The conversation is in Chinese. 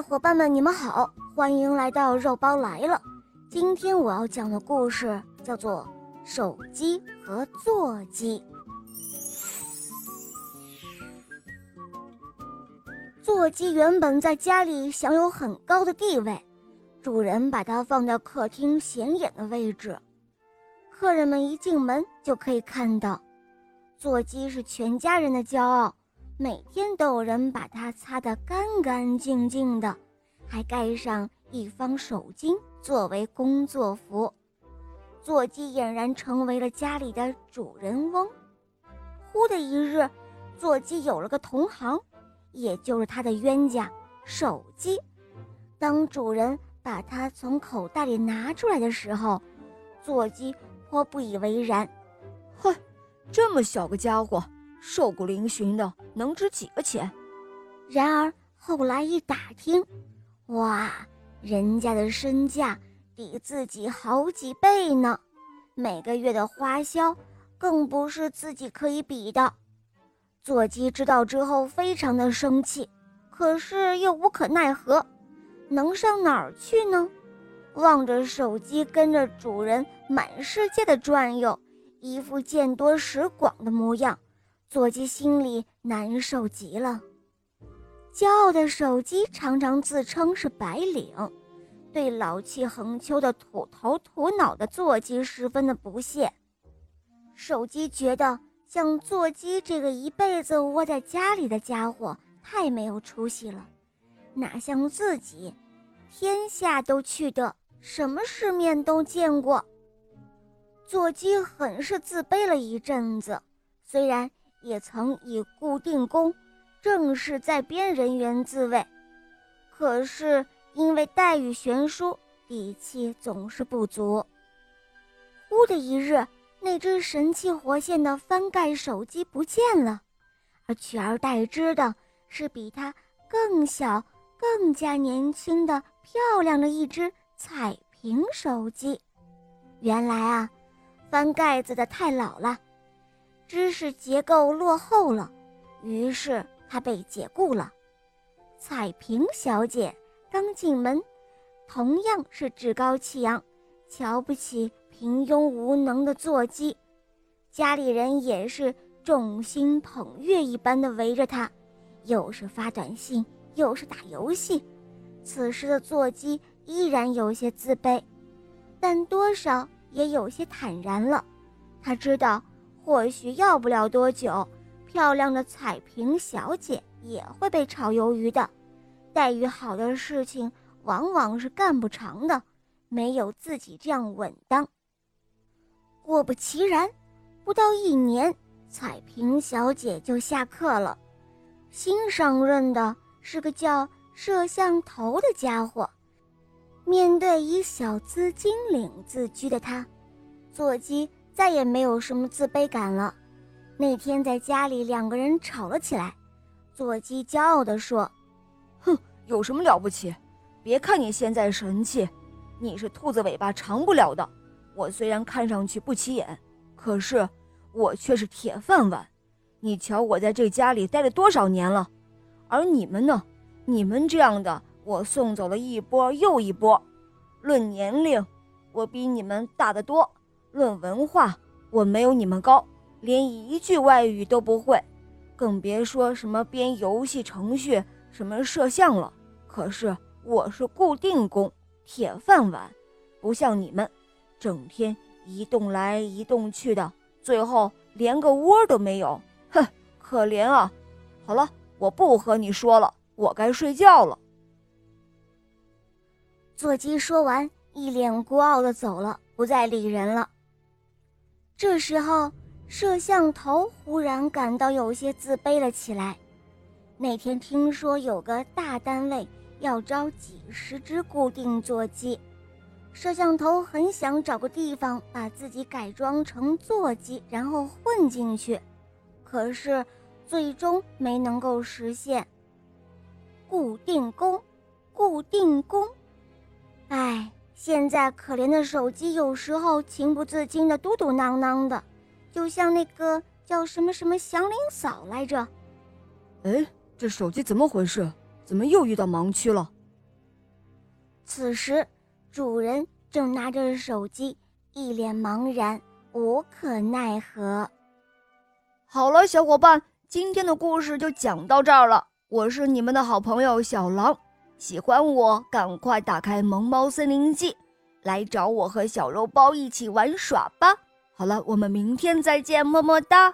伙伴们，你们好，欢迎来到肉包来了。今天我要讲的故事叫做《手机和座机》。座机原本在家里享有很高的地位，主人把它放在客厅显眼的位置，客人们一进门就可以看到。座机是全家人的骄傲。每天都有人把它擦得干干净净的，还盖上一方手巾作为工作服。座机俨然成为了家里的主人翁。忽的一日，座机有了个同行，也就是他的冤家——手机。当主人把它从口袋里拿出来的时候，座机颇不以为然：“哼，这么小个家伙！”瘦骨嶙峋的，能值几个钱？然而后来一打听，哇，人家的身价比自己好几倍呢，每个月的花销更不是自己可以比的。座机知道之后非常的生气，可是又无可奈何，能上哪儿去呢？望着手机跟着主人满世界的转悠，一副见多识广的模样。座机心里难受极了，骄傲的手机常常自称是白领，对老气横秋的土头土脑的座机十分的不屑。手机觉得像座机这个一辈子窝在家里的家伙太没有出息了，哪像自己，天下都去的，什么世面都见过。座机很是自卑了一阵子，虽然。也曾以固定工、正式在编人员自慰，可是因为待遇悬殊，底气总是不足。忽的一日，那只神气活现的翻盖手机不见了，而取而代之的是比它更小、更加年轻的漂亮的一只彩屏手机。原来啊，翻盖子的太老了。知识结构落后了，于是他被解雇了。彩萍小姐刚进门，同样是趾高气扬，瞧不起平庸无能的座机。家里人也是众星捧月一般的围着她，又是发短信，又是打游戏。此时的座机依然有些自卑，但多少也有些坦然了。他知道。或许要不了多久，漂亮的彩萍小姐也会被炒鱿鱼的。待遇好的事情往往是干不长的，没有自己这样稳当。果不其然，不到一年，彩萍小姐就下课了。新上任的是个叫摄像头的家伙。面对以小资金领自居的他，座机。再也没有什么自卑感了。那天在家里，两个人吵了起来。座机骄傲地说：“哼，有什么了不起？别看你现在神气，你是兔子尾巴长不了的。我虽然看上去不起眼，可是我却是铁饭碗。你瞧我在这家里待了多少年了，而你们呢？你们这样的，我送走了一波又一波。论年龄，我比你们大得多。”论文化，我没有你们高，连一句外语都不会，更别说什么编游戏程序、什么摄像了。可是我是固定工，铁饭碗，不像你们，整天移动来移动去的，最后连个窝都没有。哼，可怜啊！好了，我不和你说了，我该睡觉了。座机说完，一脸孤傲的走了，不再理人了。这时候，摄像头忽然感到有些自卑了起来。那天听说有个大单位要招几十只固定座机，摄像头很想找个地方把自己改装成座机，然后混进去，可是最终没能够实现。固定工，固定工，唉。现在可怜的手机有时候情不自禁的嘟嘟囔囔的，就像那个叫什么什么祥林嫂来着。哎，这手机怎么回事？怎么又遇到盲区了？此时，主人正拿着手机，一脸茫然，无可奈何。好了，小伙伴，今天的故事就讲到这儿了。我是你们的好朋友小狼，喜欢我赶快打开《萌猫森林记》，来找我和小肉包一起玩耍吧。好了，我们明天再见，么么哒。